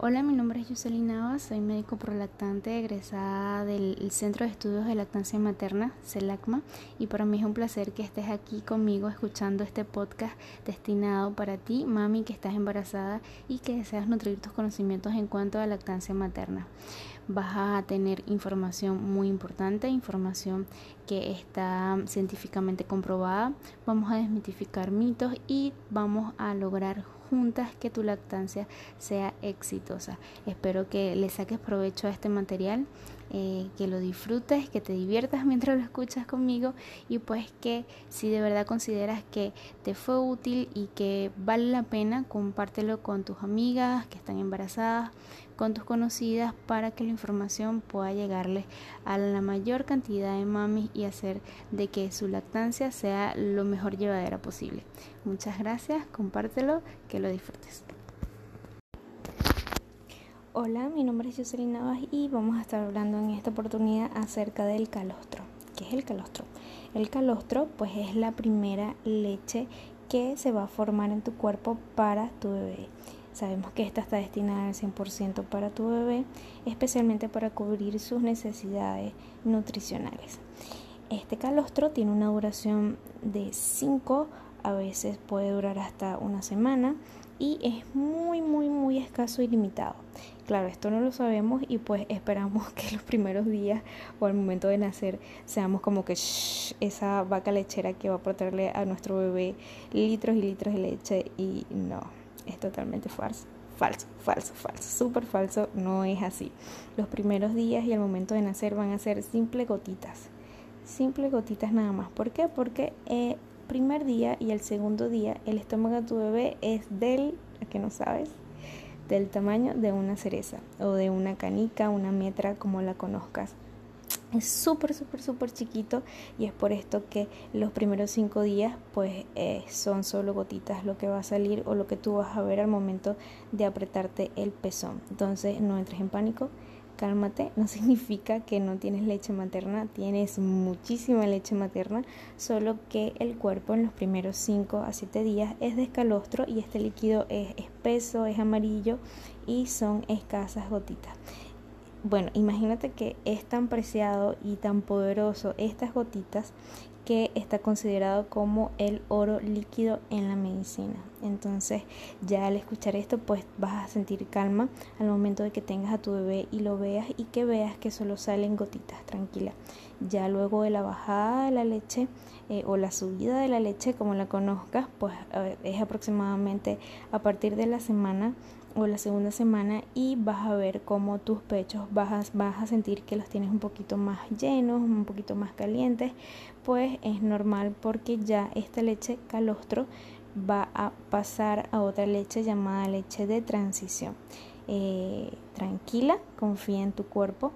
Hola, mi nombre es Yuselina Navas, soy médico prolactante egresada del Centro de Estudios de Lactancia Materna, CELACMA, y para mí es un placer que estés aquí conmigo escuchando este podcast destinado para ti, mami, que estás embarazada y que deseas nutrir tus conocimientos en cuanto a lactancia materna. Vas a tener información muy importante, información que está científicamente comprobada. Vamos a desmitificar mitos y vamos a lograr juntas que tu lactancia sea exitosa. Espero que le saques provecho a este material, eh, que lo disfrutes, que te diviertas mientras lo escuchas conmigo y pues que si de verdad consideras que te fue útil y que vale la pena, compártelo con tus amigas que están embarazadas, con tus conocidas para que la información pueda llegarles a la mayor cantidad de mamis y hacer de que su lactancia sea lo mejor llevadera posible. Muchas gracias, compártelo, que lo disfrutes. Hola, mi nombre es Jocelyn Navas y vamos a estar hablando en esta oportunidad acerca del calostro. ¿Qué es el calostro? El calostro pues es la primera leche que se va a formar en tu cuerpo para tu bebé. Sabemos que esta está destinada al 100% para tu bebé, especialmente para cubrir sus necesidades nutricionales. Este calostro tiene una duración de 5, a veces puede durar hasta una semana y es muy muy muy escaso y limitado. Claro, esto no lo sabemos y pues esperamos que los primeros días o al momento de nacer seamos como que esa vaca lechera que va a aportarle a nuestro bebé litros y litros de leche y no, es totalmente falso. Falso, falso, falso, súper falso, no es así. Los primeros días y al momento de nacer van a ser simples gotitas, simples gotitas nada más. ¿Por qué? Porque el primer día y el segundo día el estómago de tu bebé es del, que no sabes, del tamaño de una cereza o de una canica, una metra, como la conozcas. Es súper súper súper chiquito y es por esto que los primeros cinco días pues eh, son solo gotitas lo que va a salir o lo que tú vas a ver al momento de apretarte el pezón. Entonces no entres en pánico cálmate no significa que no tienes leche materna tienes muchísima leche materna solo que el cuerpo en los primeros 5 a 7 días es de escalostro y este líquido es espeso es amarillo y son escasas gotitas. Bueno, imagínate que es tan preciado y tan poderoso estas gotitas que está considerado como el oro líquido en la medicina. Entonces, ya al escuchar esto, pues vas a sentir calma al momento de que tengas a tu bebé y lo veas y que veas que solo salen gotitas, tranquila. Ya luego de la bajada de la leche eh, o la subida de la leche, como la conozcas, pues es aproximadamente a partir de la semana o la segunda semana y vas a ver cómo tus pechos vas a, vas a sentir que los tienes un poquito más llenos, un poquito más calientes, pues es normal porque ya esta leche calostro va a pasar a otra leche llamada leche de transición. Eh, tranquila, confía en tu cuerpo,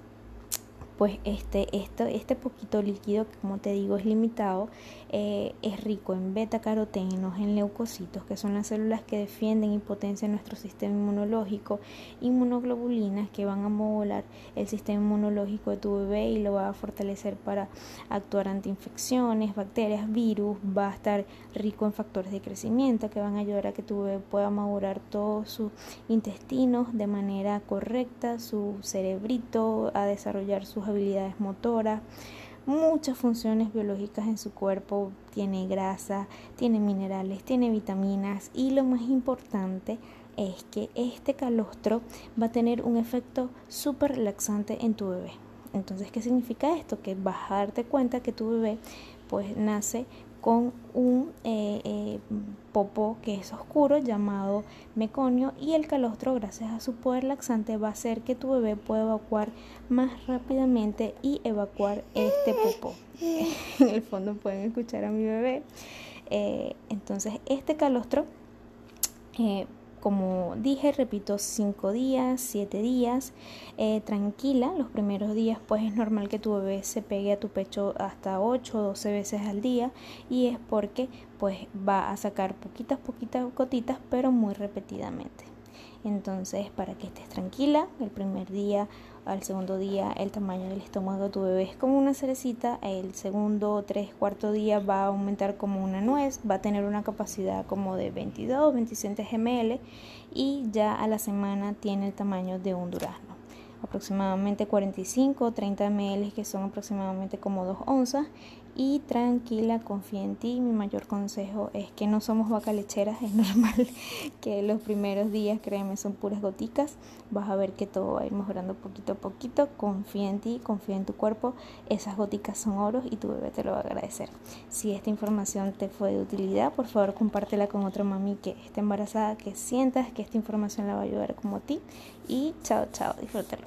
pues este, este poquito líquido, que como te digo es limitado, eh, es rico en beta carotenos, en leucocitos, que son las células que defienden y potencian nuestro sistema inmunológico, inmunoglobulinas que van a modular el sistema inmunológico de tu bebé y lo va a fortalecer para actuar ante infecciones, bacterias, virus, va a estar rico en factores de crecimiento que van a ayudar a que tu bebé pueda madurar todos sus intestinos de manera correcta, su cerebrito, a desarrollar sus habilidades motoras, muchas funciones biológicas en su cuerpo, tiene grasa, tiene minerales, tiene vitaminas y lo más importante es que este calostro va a tener un efecto súper relaxante en tu bebé. Entonces, ¿qué significa esto? Que vas a darte cuenta que tu bebé pues nace con un eh, eh, popo que es oscuro llamado meconio y el calostro gracias a su poder laxante va a hacer que tu bebé pueda evacuar más rápidamente y evacuar este popo. en el fondo pueden escuchar a mi bebé. Eh, entonces este calostro como dije, repito, 5 días, 7 días, eh, tranquila, los primeros días pues es normal que tu bebé se pegue a tu pecho hasta 8 o 12 veces al día y es porque pues va a sacar poquitas, poquitas gotitas pero muy repetidamente. Entonces, para que estés tranquila, el primer día al segundo día el tamaño del estómago de tu bebé es como una cerecita, el segundo, tres, cuarto día va a aumentar como una nuez, va a tener una capacidad como de 22, 27 ml y ya a la semana tiene el tamaño de un durazno. Aproximadamente 45 o 30 ml que son aproximadamente como 2 onzas y tranquila, confía en ti. Mi mayor consejo es que no somos vaca lecheras, es normal que los primeros días, créeme, son puras goticas. Vas a ver que todo va a ir mejorando poquito a poquito. Confía en ti, confía en tu cuerpo. Esas goticas son oros y tu bebé te lo va a agradecer. Si esta información te fue de utilidad, por favor compártela con otra mami que esté embarazada, que sientas que esta información la va a ayudar como a ti. Y chao, chao, disfrútalo.